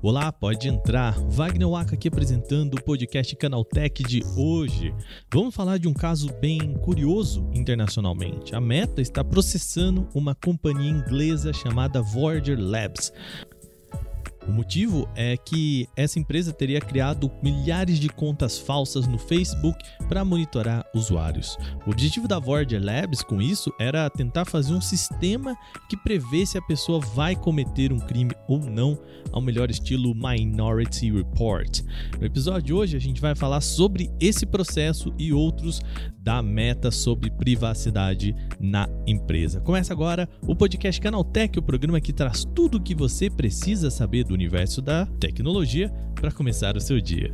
Olá, pode entrar. Wagner Waka aqui apresentando o podcast Canaltech de hoje. Vamos falar de um caso bem curioso internacionalmente. A Meta está processando uma companhia inglesa chamada Voyager Labs. O motivo é que essa empresa teria criado milhares de contas falsas no Facebook para monitorar usuários. O objetivo da Voyager Labs com isso era tentar fazer um sistema que prevê se a pessoa vai cometer um crime ou não, ao melhor estilo Minority Report. No episódio de hoje a gente vai falar sobre esse processo e outros da Meta sobre privacidade na empresa. Começa agora o podcast Canaltech, o programa que traz tudo o que você precisa saber do universo da tecnologia para começar o seu dia.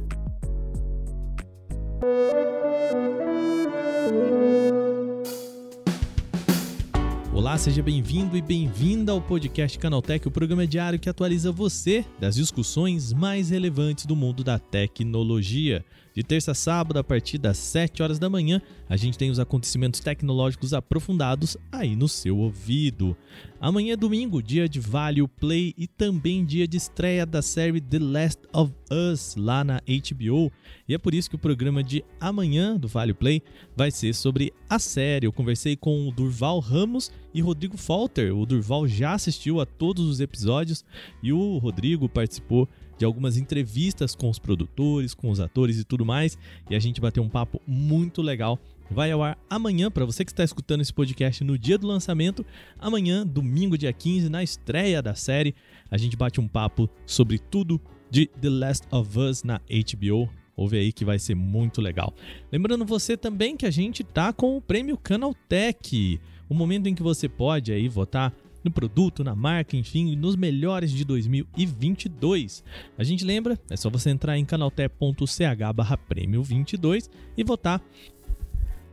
Olá, seja bem-vindo e bem-vinda ao podcast Canaltech, o programa diário que atualiza você das discussões mais relevantes do mundo da tecnologia. De terça a sábado, a partir das 7 horas da manhã, a gente tem os acontecimentos tecnológicos aprofundados aí no seu ouvido. Amanhã é domingo, dia de Value Play e também dia de estreia da série The Last of Us lá na HBO. E é por isso que o programa de amanhã do Value Play vai ser sobre a série. Eu conversei com o Durval Ramos e Rodrigo Falter. O Durval já assistiu a todos os episódios e o Rodrigo participou de algumas entrevistas com os produtores, com os atores e tudo mais, e a gente bateu um papo muito legal. Vai ao ar amanhã, para você que está escutando esse podcast no dia do lançamento, amanhã, domingo, dia 15, na estreia da série, a gente bate um papo sobre tudo de The Last of Us na HBO. Ouve aí que vai ser muito legal. Lembrando você também que a gente tá com o prêmio Canaltech, o momento em que você pode aí votar no produto, na marca, enfim, nos melhores de 2022. A gente lembra, é só você entrar em canaltech.ch barra prêmio 22 e votar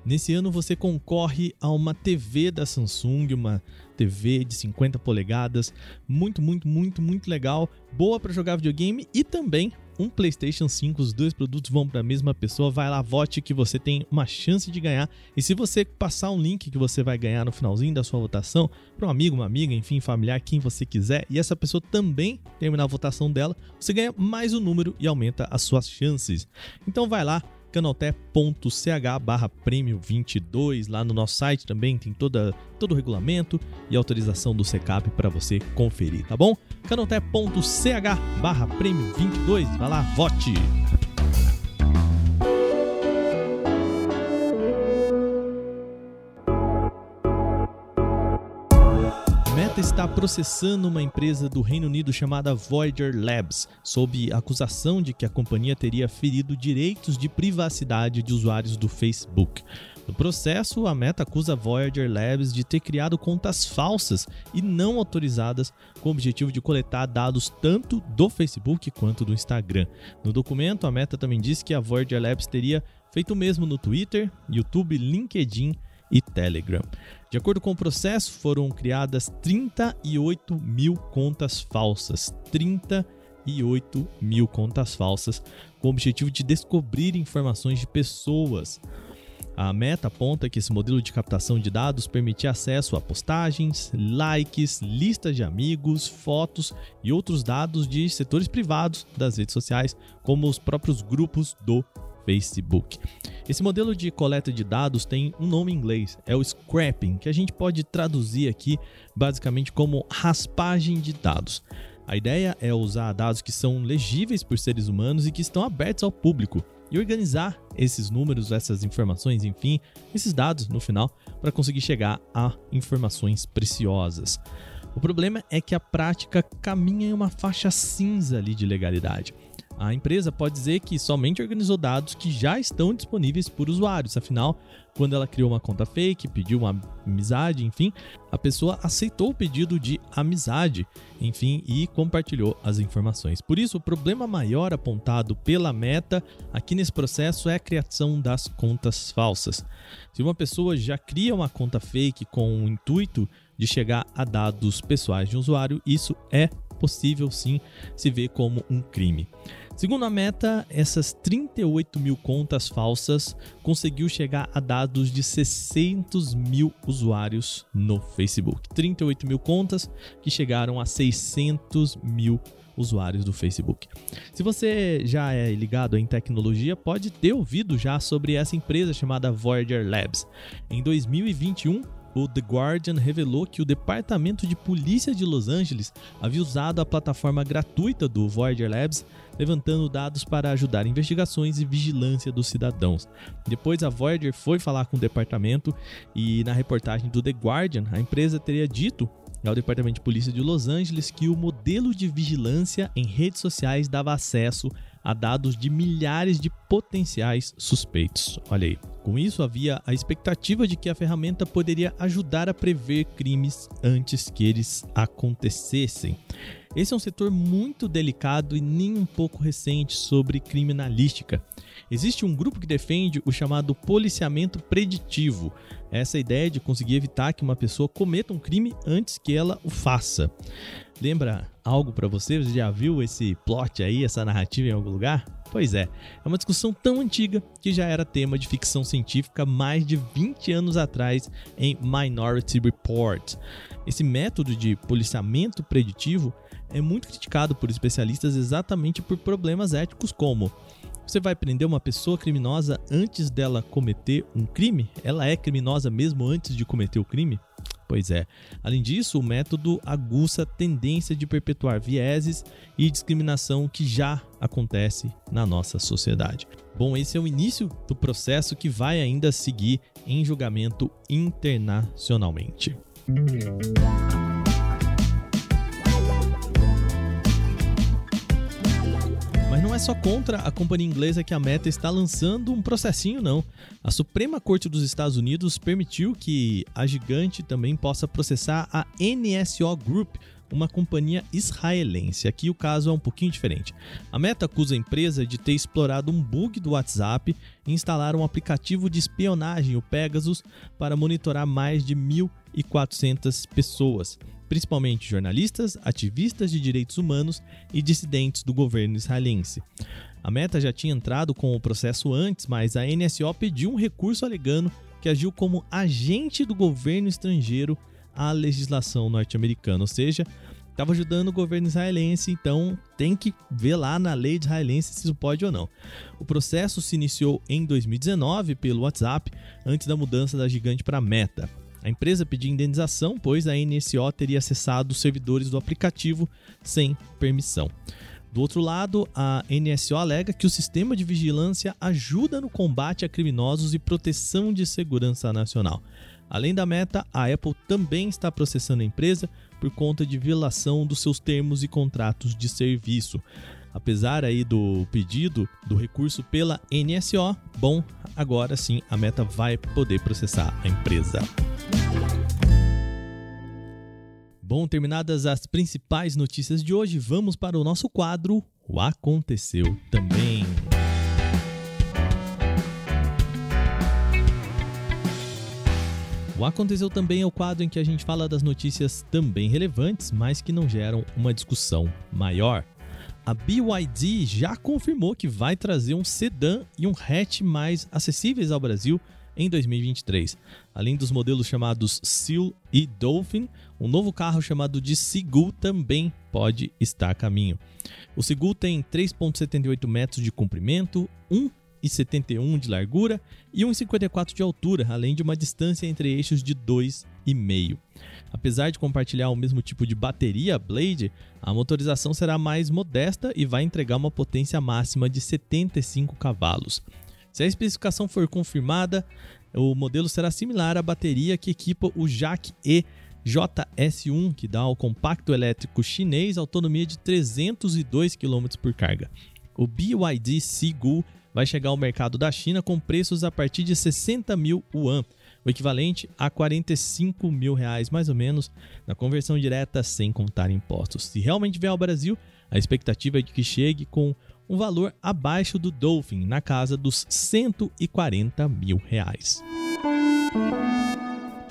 Nesse ano você concorre a uma TV da Samsung, uma TV de 50 polegadas, muito, muito, muito, muito legal, boa para jogar videogame e também um PlayStation 5. Os dois produtos vão para a mesma pessoa. Vai lá, vote que você tem uma chance de ganhar. E se você passar um link que você vai ganhar no finalzinho da sua votação para um amigo, uma amiga, enfim, familiar, quem você quiser, e essa pessoa também terminar a votação dela, você ganha mais um número e aumenta as suas chances. Então vai lá, canaltech.ch barra prêmio 22. Lá no nosso site também tem toda, todo o regulamento e autorização do SECAP para você conferir, tá bom? canaltech.ch barra prêmio 22. Vai lá, vote! Está processando uma empresa do Reino Unido chamada Voyager Labs, sob acusação de que a companhia teria ferido direitos de privacidade de usuários do Facebook. No processo, a Meta acusa a Voyager Labs de ter criado contas falsas e não autorizadas com o objetivo de coletar dados tanto do Facebook quanto do Instagram. No documento, a Meta também disse que a Voyager Labs teria feito o mesmo no Twitter, YouTube, LinkedIn e Telegram. De acordo com o processo, foram criadas 38 mil contas falsas. 38 mil contas falsas com o objetivo de descobrir informações de pessoas. A Meta aponta que esse modelo de captação de dados permitia acesso a postagens, likes, listas de amigos, fotos e outros dados de setores privados das redes sociais, como os próprios grupos do Facebook. Esse modelo de coleta de dados tem um nome em inglês, é o scrapping, que a gente pode traduzir aqui basicamente como raspagem de dados. A ideia é usar dados que são legíveis por seres humanos e que estão abertos ao público e organizar esses números, essas informações, enfim, esses dados no final para conseguir chegar a informações preciosas. O problema é que a prática caminha em uma faixa cinza ali de legalidade. A empresa pode dizer que somente organizou dados que já estão disponíveis por usuários, afinal, quando ela criou uma conta fake, pediu uma amizade, enfim, a pessoa aceitou o pedido de amizade, enfim, e compartilhou as informações. Por isso, o problema maior apontado pela Meta aqui nesse processo é a criação das contas falsas. Se uma pessoa já cria uma conta fake com o intuito de chegar a dados pessoais de um usuário, isso é possível sim se ver como um crime. Segundo a Meta, essas 38 mil contas falsas conseguiu chegar a dados de 600 mil usuários no Facebook. 38 mil contas que chegaram a 600 mil usuários do Facebook. Se você já é ligado em tecnologia, pode ter ouvido já sobre essa empresa chamada Voyager Labs. Em 2021, o The Guardian revelou que o Departamento de Polícia de Los Angeles havia usado a plataforma gratuita do Voyager Labs, levantando dados para ajudar investigações e vigilância dos cidadãos. Depois a Voyager foi falar com o departamento e na reportagem do The Guardian, a empresa teria dito ao Departamento de Polícia de Los Angeles que o modelo de vigilância em redes sociais dava acesso a dados de milhares de potenciais suspeitos. Olha aí. Com isso, havia a expectativa de que a ferramenta poderia ajudar a prever crimes antes que eles acontecessem. Esse é um setor muito delicado e nem um pouco recente sobre criminalística. Existe um grupo que defende o chamado policiamento preditivo, essa ideia de conseguir evitar que uma pessoa cometa um crime antes que ela o faça. Lembra algo para você? Você já viu esse plot aí, essa narrativa em algum lugar? Pois é, é uma discussão tão antiga que já era tema de ficção científica mais de 20 anos atrás em Minority Report. Esse método de policiamento preditivo é muito criticado por especialistas exatamente por problemas éticos como você vai prender uma pessoa criminosa antes dela cometer um crime? Ela é criminosa mesmo antes de cometer o crime? Pois é. Além disso, o método aguça a tendência de perpetuar vieses e discriminação que já acontece na nossa sociedade. Bom, esse é o início do processo que vai ainda seguir em julgamento internacionalmente. Só contra a companhia inglesa que a Meta está lançando um processinho, não. A Suprema Corte dos Estados Unidos permitiu que a gigante também possa processar a NSO Group, uma companhia israelense. Aqui o caso é um pouquinho diferente. A Meta acusa a empresa de ter explorado um bug do WhatsApp e instalar um aplicativo de espionagem, o Pegasus, para monitorar mais de 1.400 pessoas principalmente jornalistas, ativistas de direitos humanos e dissidentes do governo israelense. A Meta já tinha entrado com o processo antes, mas a NSO pediu um recurso alegando que agiu como agente do governo estrangeiro à legislação norte-americana, ou seja, estava ajudando o governo israelense, então tem que ver lá na lei israelense se isso pode ou não. O processo se iniciou em 2019 pelo WhatsApp, antes da mudança da gigante para Meta. A empresa pediu indenização, pois a NSO teria acessado os servidores do aplicativo sem permissão. Do outro lado, a NSO alega que o sistema de vigilância ajuda no combate a criminosos e proteção de segurança nacional. Além da meta, a Apple também está processando a empresa por conta de violação dos seus termos e contratos de serviço. Apesar aí do pedido do recurso pela NSO, bom, agora sim a Meta vai poder processar a empresa. Bom, terminadas as principais notícias de hoje, vamos para o nosso quadro O Aconteceu Também. O Aconteceu Também é o quadro em que a gente fala das notícias também relevantes, mas que não geram uma discussão maior. A BYD já confirmou que vai trazer um sedã e um hatch mais acessíveis ao Brasil em 2023. Além dos modelos chamados Seal e Dolphin, um novo carro chamado de Sigul também pode estar a caminho. O Sigul tem 3,78 metros de comprimento, 1,71 de largura e 1,54 de altura, além de uma distância entre eixos de 2,5. Apesar de compartilhar o mesmo tipo de bateria Blade, a motorização será mais modesta e vai entregar uma potência máxima de 75 cavalos. Se a especificação for confirmada, o modelo será similar à bateria que equipa o Jack E JS1, que dá ao compacto elétrico chinês autonomia de 302 km por carga. O BYD Sigu vai chegar ao mercado da China com preços a partir de 60 mil yuan, o equivalente a 45 mil reais mais ou menos, na conversão direta sem contar impostos. Se realmente vier ao Brasil, a expectativa é de que chegue com um valor abaixo do Dolphin, na casa dos 140 mil reais.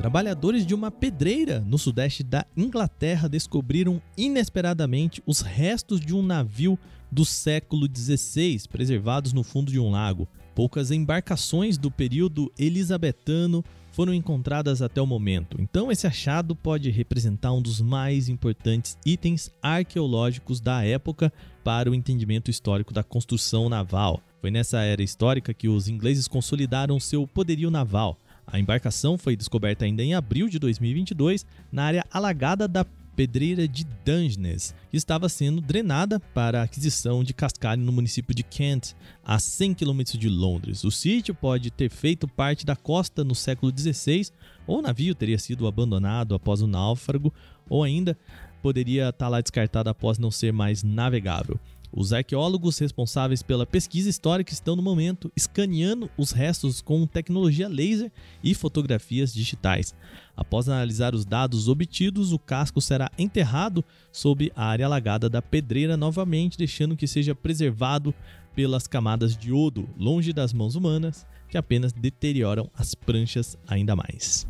Trabalhadores de uma pedreira no sudeste da Inglaterra descobriram inesperadamente os restos de um navio do século XVI, preservados no fundo de um lago. Poucas embarcações do período elisabetano foram encontradas até o momento. Então, esse achado pode representar um dos mais importantes itens arqueológicos da época para o entendimento histórico da construção naval. Foi nessa era histórica que os ingleses consolidaram seu poderio naval. A embarcação foi descoberta ainda em abril de 2022 na área alagada da pedreira de Dungeness, que estava sendo drenada para a aquisição de cascalho no município de Kent, a 100 km de Londres. O sítio pode ter feito parte da costa no século XVI, ou o navio teria sido abandonado após o náufrago, ou ainda poderia estar lá descartado após não ser mais navegável. Os arqueólogos responsáveis pela pesquisa histórica estão no momento escaneando os restos com tecnologia laser e fotografias digitais. Após analisar os dados obtidos, o casco será enterrado sob a área alagada da pedreira novamente, deixando que seja preservado pelas camadas de iodo, longe das mãos humanas, que apenas deterioram as pranchas ainda mais.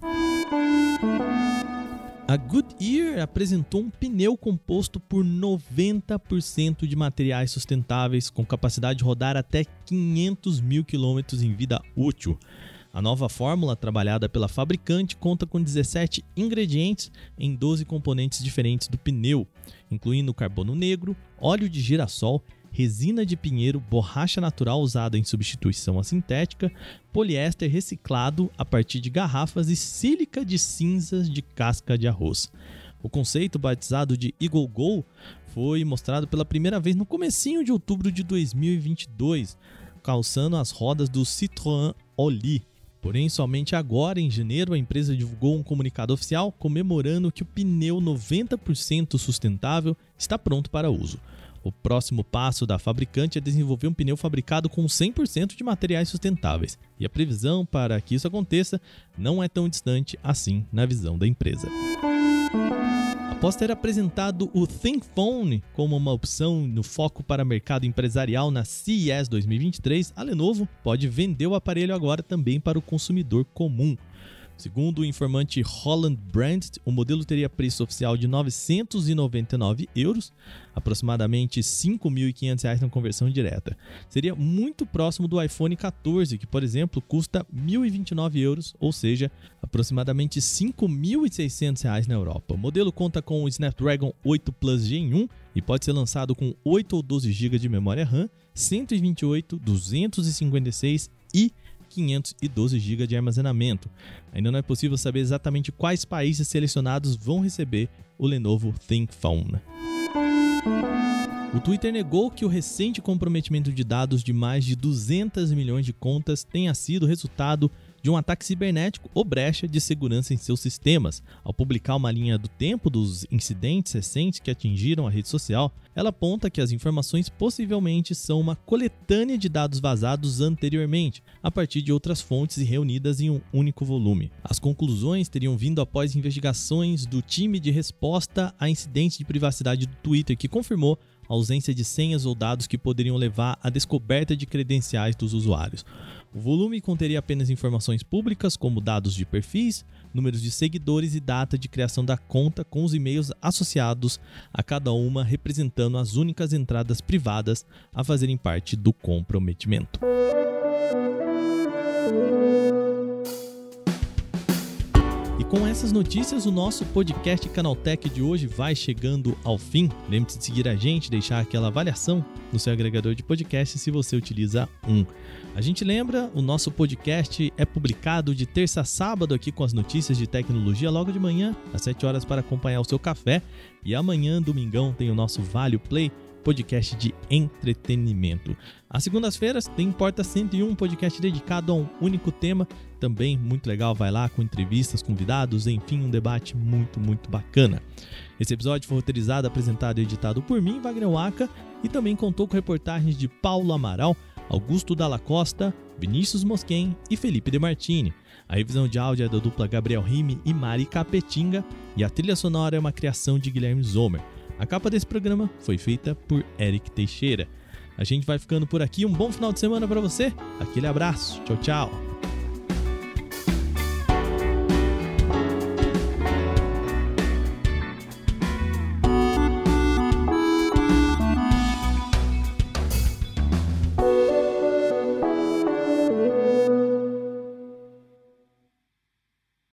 A Goodyear apresentou um pneu composto por 90% de materiais sustentáveis, com capacidade de rodar até 500 mil quilômetros em vida útil. A nova fórmula, trabalhada pela fabricante, conta com 17 ingredientes em 12 componentes diferentes do pneu, incluindo carbono negro, óleo de girassol resina de pinheiro, borracha natural usada em substituição à sintética, poliéster reciclado a partir de garrafas e sílica de cinzas de casca de arroz. O conceito batizado de Eagle Go foi mostrado pela primeira vez no comecinho de outubro de 2022, calçando as rodas do Citroën Oli. Porém, somente agora, em janeiro, a empresa divulgou um comunicado oficial comemorando que o pneu 90% sustentável está pronto para uso. O próximo passo da fabricante é desenvolver um pneu fabricado com 100% de materiais sustentáveis, e a previsão para que isso aconteça não é tão distante assim na visão da empresa. Após ter apresentado o ThinkPhone como uma opção no foco para mercado empresarial na CES 2023, a Lenovo pode vender o aparelho agora também para o consumidor comum. Segundo o informante Holland Brand, o modelo teria preço oficial de 999 euros, aproximadamente 5.500 reais na conversão direta. Seria muito próximo do iPhone 14, que, por exemplo, custa 1.029 euros, ou seja, aproximadamente 5.600 reais na Europa. O modelo conta com o Snapdragon 8 Plus Gen 1 e pode ser lançado com 8 ou 12 GB de memória RAM, 128, 256 e 512 GB de armazenamento. Ainda não é possível saber exatamente quais países selecionados vão receber o Lenovo ThinkPhone. O Twitter negou que o recente comprometimento de dados de mais de 200 milhões de contas tenha sido resultado de um ataque cibernético ou brecha de segurança em seus sistemas. Ao publicar uma linha do tempo dos incidentes recentes que atingiram a rede social, ela aponta que as informações possivelmente são uma coletânea de dados vazados anteriormente, a partir de outras fontes e reunidas em um único volume. As conclusões teriam vindo após investigações do time de resposta a incidentes de privacidade do Twitter, que confirmou ausência de senhas ou dados que poderiam levar à descoberta de credenciais dos usuários. O volume conteria apenas informações públicas, como dados de perfis, números de seguidores e data de criação da conta, com os e-mails associados a cada uma, representando as únicas entradas privadas a fazerem parte do comprometimento. Com essas notícias, o nosso podcast Canaltech de hoje vai chegando ao fim. Lembre-se de seguir a gente, deixar aquela avaliação no seu agregador de podcast se você utiliza um. A gente lembra, o nosso podcast é publicado de terça a sábado aqui com as notícias de tecnologia logo de manhã, às 7 horas para acompanhar o seu café. E amanhã, domingão, tem o nosso Vale Play podcast de entretenimento. Às segundas-feiras tem Porta 101, podcast dedicado a um único tema, também muito legal, vai lá com entrevistas, convidados, enfim, um debate muito, muito bacana. Esse episódio foi roteirizado, apresentado e editado por mim, Wagner Waka, e também contou com reportagens de Paulo Amaral, Augusto Dalla Costa, Vinícius Mosquen e Felipe De Martini. A revisão de áudio é da dupla Gabriel Rime e Mari Capetinga, e a trilha sonora é uma criação de Guilherme Zomer. A capa desse programa foi feita por Eric Teixeira. A gente vai ficando por aqui. Um bom final de semana para você. Aquele abraço. Tchau, tchau.